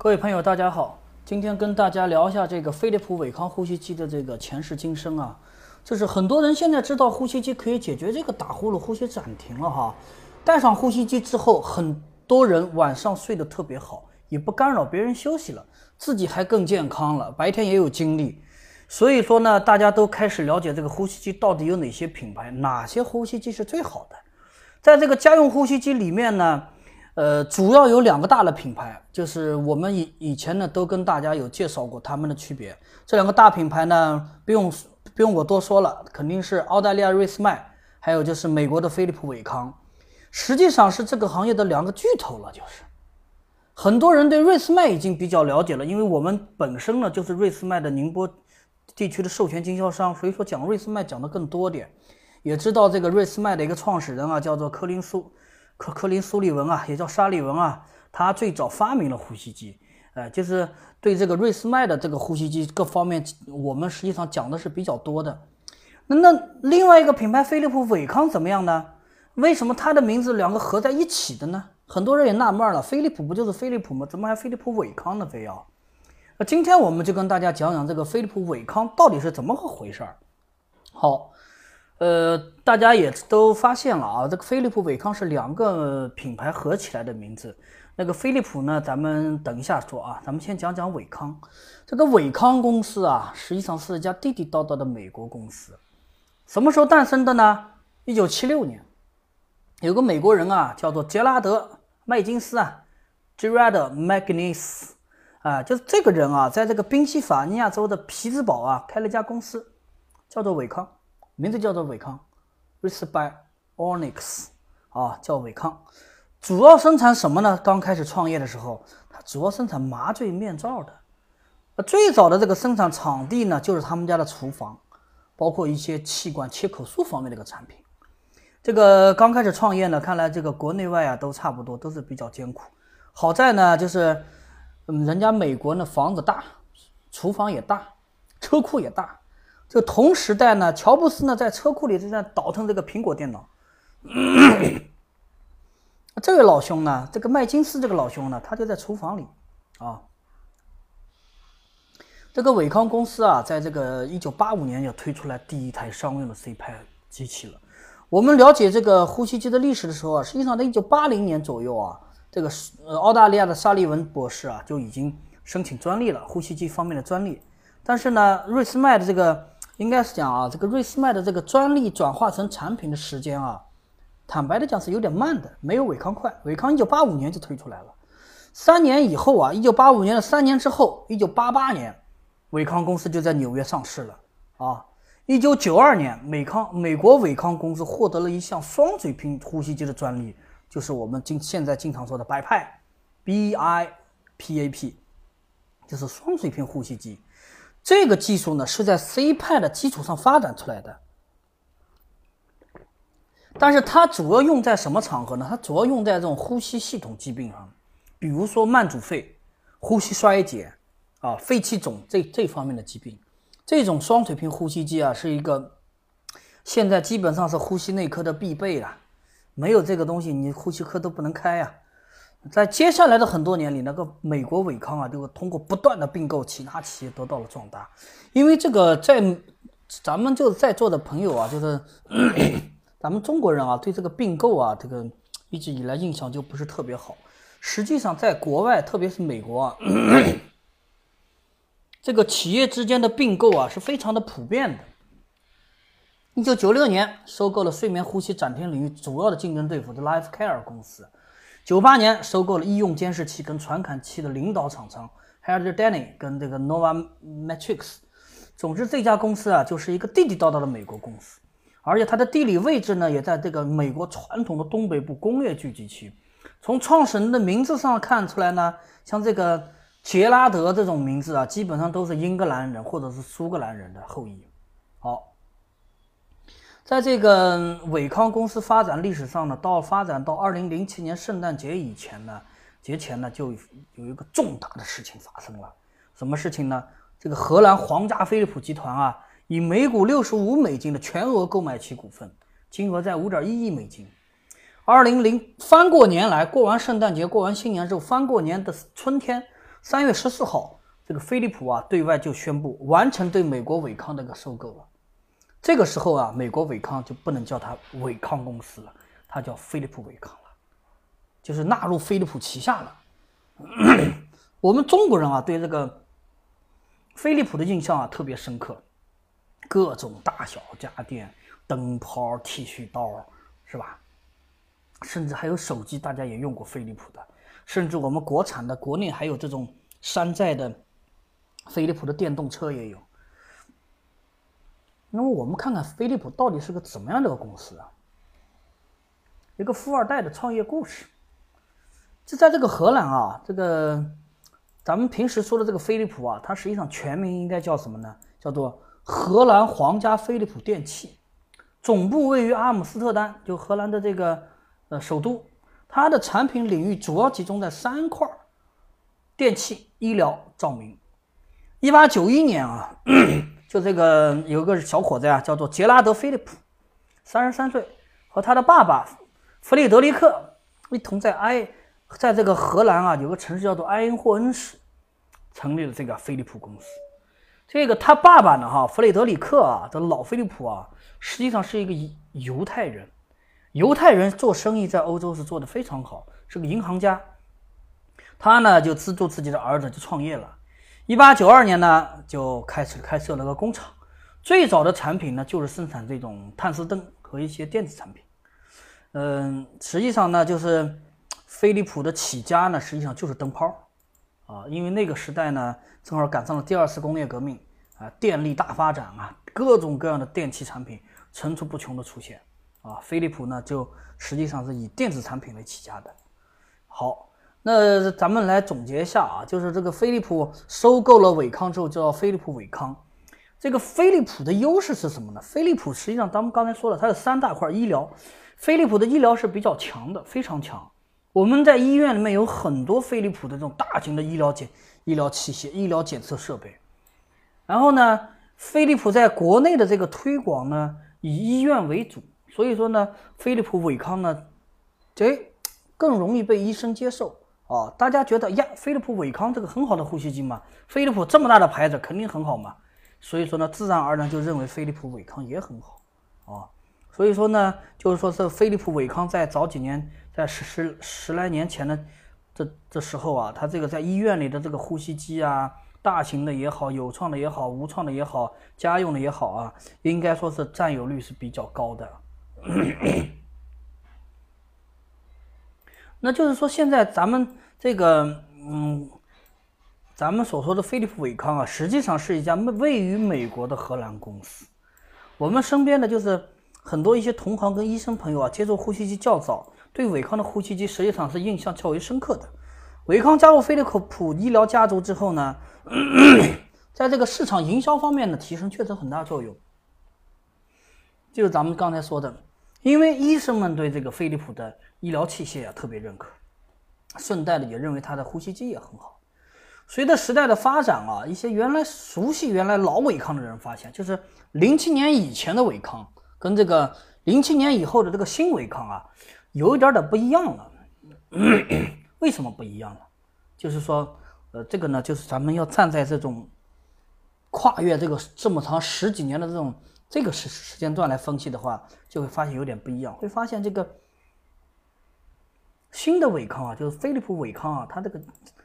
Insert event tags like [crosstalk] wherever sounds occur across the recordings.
各位朋友，大家好，今天跟大家聊一下这个飞利浦伟康呼吸机的这个前世今生啊。就是很多人现在知道呼吸机可以解决这个打呼噜、呼吸暂停了哈。戴上呼吸机之后，很多人晚上睡得特别好，也不干扰别人休息了，自己还更健康了，白天也有精力。所以说呢，大家都开始了解这个呼吸机到底有哪些品牌，哪些呼吸机是最好的。在这个家用呼吸机里面呢。呃，主要有两个大的品牌，就是我们以以前呢都跟大家有介绍过它们的区别。这两个大品牌呢，不用不用我多说了，肯定是澳大利亚瑞斯麦，还有就是美国的飞利浦伟康，实际上是这个行业的两个巨头了。就是很多人对瑞斯麦已经比较了解了，因为我们本身呢就是瑞斯麦的宁波地区的授权经销商，所以说讲瑞斯麦讲的更多点，也知道这个瑞斯麦的一个创始人啊，叫做柯林苏。科科林苏利文啊，也叫沙利文啊，他最早发明了呼吸机，呃，就是对这个瑞斯麦的这个呼吸机各方面，我们实际上讲的是比较多的。那那另外一个品牌飞利浦伟康怎么样呢？为什么它的名字两个合在一起的呢？很多人也纳闷了，飞利浦不就是飞利浦吗？怎么还飞利浦伟康呢？非要？那今天我们就跟大家讲讲这个飞利浦伟康到底是怎么个回事儿。好。呃，大家也都发现了啊，这个飞利浦伟康是两个品牌合起来的名字。那个飞利浦呢，咱们等一下说啊，咱们先讲讲伟康。这个伟康公司啊，实际上是一家地地道道的美国公司。什么时候诞生的呢？一九七六年，有个美国人啊，叫做杰拉德·麦金斯啊，Gerard Magnus 啊，就是这个人啊，在这个宾夕法尼亚州的匹兹堡啊，开了一家公司，叫做伟康。名字叫做伟康 r e s p y Onyx，啊，叫伟康，主要生产什么呢？刚开始创业的时候，它主要生产麻醉面罩的。最早的这个生产场地呢，就是他们家的厨房，包括一些气管切口术方面的一个产品。这个刚开始创业呢，看来这个国内外啊都差不多，都是比较艰苦。好在呢，就是嗯，人家美国呢房子大，厨房也大，车库也大。就同时代呢，乔布斯呢在车库里正在倒腾这个苹果电脑。[coughs] 这位老兄呢，这个麦金斯这个老兄呢，他就在厨房里啊。这个伟康公司啊，在这个一九八五年就推出来第一台商用的 C 派机器了。我们了解这个呼吸机的历史的时候啊，实际上在一九八零年左右啊，这个呃澳大利亚的沙利文博士啊就已经申请专利了，呼吸机方面的专利。但是呢，瑞斯麦的这个应该是讲啊，这个瑞斯麦的这个专利转化成产品的时间啊，坦白的讲是有点慢的，没有伟康快。伟康一九八五年就推出来了，三年以后啊，一九八五年的三年之后，一九八八年，伟康公司就在纽约上市了啊。一九九二年，美康美国伟康公司获得了一项双水平呼吸机的专利，就是我们经现在经常说的百派，B I P A P，就是双水平呼吸机。这个技术呢是在 C 派的基础上发展出来的，但是它主要用在什么场合呢？它主要用在这种呼吸系统疾病上，比如说慢阻肺、呼吸衰竭啊、肺气肿这这方面的疾病。这种双水平呼吸机啊，是一个现在基本上是呼吸内科的必备了，没有这个东西，你呼吸科都不能开呀。在接下来的很多年里，那个美国伟康啊，就通过不断的并购其他企业得到了壮大。因为这个，在咱们就在座的朋友啊，就是 [coughs] 咱们中国人啊，对这个并购啊，这个一直以来印象就不是特别好。实际上，在国外，特别是美国啊，[coughs] 这个企业之间的并购啊，是非常的普遍的。一九九六年，收购了睡眠呼吸暂停领域主要的竞争对手的 Life Care 公司。九八年收购了医用监视器跟传感器的领导厂商 h e r d e r d a n n y 跟这个 Nova Matrix。总之，这家公司啊，就是一个地地道道的美国公司，而且它的地理位置呢，也在这个美国传统的东北部工业聚集区。从创始人的名字上看出来呢，像这个杰拉德这种名字啊，基本上都是英格兰人或者是苏格兰人的后裔。好。在这个伟康公司发展历史上呢，到发展到二零零七年圣诞节以前呢，节前呢就有一个重大的事情发生了。什么事情呢？这个荷兰皇家飞利浦集团啊，以每股六十五美金的全额购买其股份，金额在五点一亿美金。二零零翻过年来，过完圣诞节，过完新年之后，翻过年的春天，三月十四号，这个飞利浦啊对外就宣布完成对美国伟康的一个收购了。这个时候啊，美国伟康就不能叫它伟康公司了，它叫飞利浦伟康了，就是纳入飞利浦旗下了。我们中国人啊，对这个飞利浦的印象啊特别深刻，各种大小家电、灯泡、剃须刀，是吧？甚至还有手机，大家也用过飞利浦的。甚至我们国产的，国内还有这种山寨的飞利浦的电动车也有。那么我们看看飞利浦到底是个怎么样的个公司啊？一个富二代的创业故事。就在这个荷兰啊，这个咱们平时说的这个飞利浦啊，它实际上全名应该叫什么呢？叫做荷兰皇家飞利浦电器，总部位于阿姆斯特丹，就荷兰的这个呃首都。它的产品领域主要集中在三块电器、医疗、照明。一八九一年啊，就这个有个小伙子呀，叫做杰拉德·菲利普，三十三岁，和他的爸爸弗里德里克一同在埃，在这个荷兰啊，有个城市叫做埃因霍恩市，成立了这个飞利浦公司。这个他爸爸呢，哈，弗里德里克啊，这老菲利普啊，实际上是一个犹太人。犹太人做生意在欧洲是做的非常好，是个银行家。他呢就资助自己的儿子就创业了。一八九二年呢就开始开设了个工厂。最早的产品呢就是生产这种碳丝灯和一些电子产品。嗯，实际上呢就是飞利浦的起家呢实际上就是灯泡啊，因为那个时代呢正好赶上了第二次工业革命啊，电力大发展啊，各种各样的电器产品层出不穷的出现。啊，飞利浦呢，就实际上是以电子产品为起家的。好，那咱们来总结一下啊，就是这个飞利浦收购了伟康之后，叫飞利浦伟康。这个飞利浦的优势是什么呢？飞利浦实际上咱们刚才说了，它有三大块：医疗，飞利浦的医疗是比较强的，非常强。我们在医院里面有很多飞利浦的这种大型的医疗检、医疗器械、医疗检测设备。然后呢，飞利浦在国内的这个推广呢，以医院为主。所以说呢，飞利浦伟康呢，这更容易被医生接受哦。大家觉得呀，飞利浦伟康这个很好的呼吸机嘛，飞利浦这么大的牌子肯定很好嘛。所以说呢，自然而然就认为飞利浦伟康也很好啊。所以说呢，就是说是飞利浦伟康在早几年，在十十十来年前的这这时候啊，它这个在医院里的这个呼吸机啊。大型的也好，有创的也好，无创的也好，家用的也好啊，应该说是占有率是比较高的。那就是说，现在咱们这个，嗯，咱们所说的飞利浦伟康啊，实际上是一家位于美国的荷兰公司。我们身边的就是很多一些同行跟医生朋友啊，接触呼吸机较早，对伟康的呼吸机实际上是印象较为深刻的。伟康加入飞利浦医疗家族之后呢，[coughs] 在这个市场营销方面的提升确实很大作用。就是咱们刚才说的。因为医生们对这个飞利浦的医疗器械啊特别认可，顺带的也认为他的呼吸机也很好。随着时代的发展啊，一些原来熟悉原来老伟康的人发现，就是零七年以前的伟康跟这个零七年以后的这个新伟康啊，有一点点不一样了。[coughs] 为什么不一样了？就是说，呃，这个呢，就是咱们要站在这种跨越这个这么长十几年的这种。这个时时间段来分析的话，就会发现有点不一样。会发现这个新的伟康啊，就是飞利浦伟康啊，它这个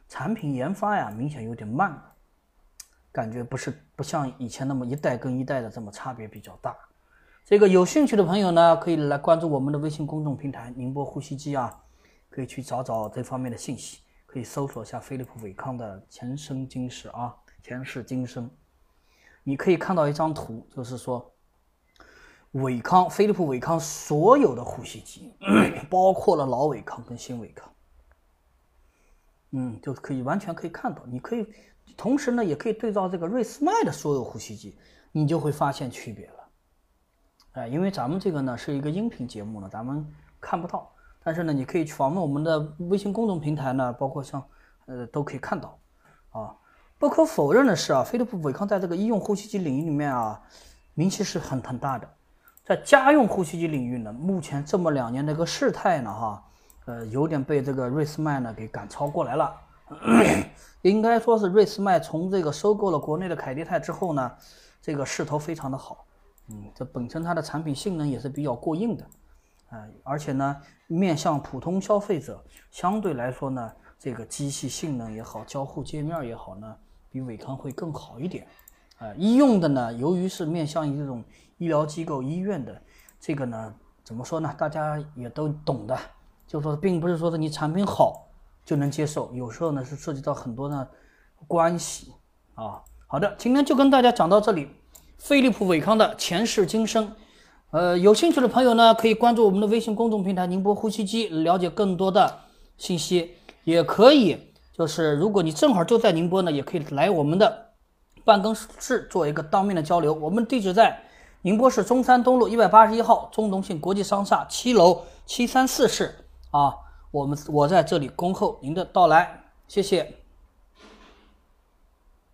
产品研发呀，明显有点慢，感觉不是不像以前那么一代跟一代的这么差别比较大。这个有兴趣的朋友呢，可以来关注我们的微信公众平台“宁波呼吸机”啊，可以去找找这方面的信息，可以搜索一下飞利浦伟康的前生今世啊，前世今生，你可以看到一张图，就是说。伟康，飞利浦伟康所有的呼吸机，包括了老伟康跟新伟康，嗯，就可以完全可以看到。你可以同时呢，也可以对照这个瑞斯麦的所有呼吸机，你就会发现区别了。哎，因为咱们这个呢是一个音频节目呢，咱们看不到。但是呢，你可以去访问我们的微信公众平台呢，包括像呃都可以看到。啊，不可否认的是啊，飞利浦伟康在这个医用呼吸机领域里面啊，名气是很很大的。在家用呼吸机领域呢，目前这么两年的一个事态呢，哈，呃，有点被这个瑞斯麦呢给赶超过来了。[clears throat] 应该说是瑞思迈从这个收购了国内的凯迪泰之后呢，这个势头非常的好。嗯，这本身它的产品性能也是比较过硬的，啊，而且呢，面向普通消费者，相对来说呢，这个机器性能也好，交互界面也好呢，比伟康会更好一点。啊，医用的呢，由于是面向于这种医疗机构、医院的，这个呢，怎么说呢？大家也都懂的，就说并不是说是你产品好就能接受，有时候呢是涉及到很多的关系啊。好的，今天就跟大家讲到这里。飞利浦伟康的前世今生，呃，有兴趣的朋友呢，可以关注我们的微信公众平台“宁波呼吸机”，了解更多的信息。也可以，就是如果你正好就在宁波呢，也可以来我们的办公室做一个当面的交流。我们地址在宁波市中山东路一百八十一号中农信国际商厦七楼七三四室啊。我们我在这里恭候您的到来，谢谢。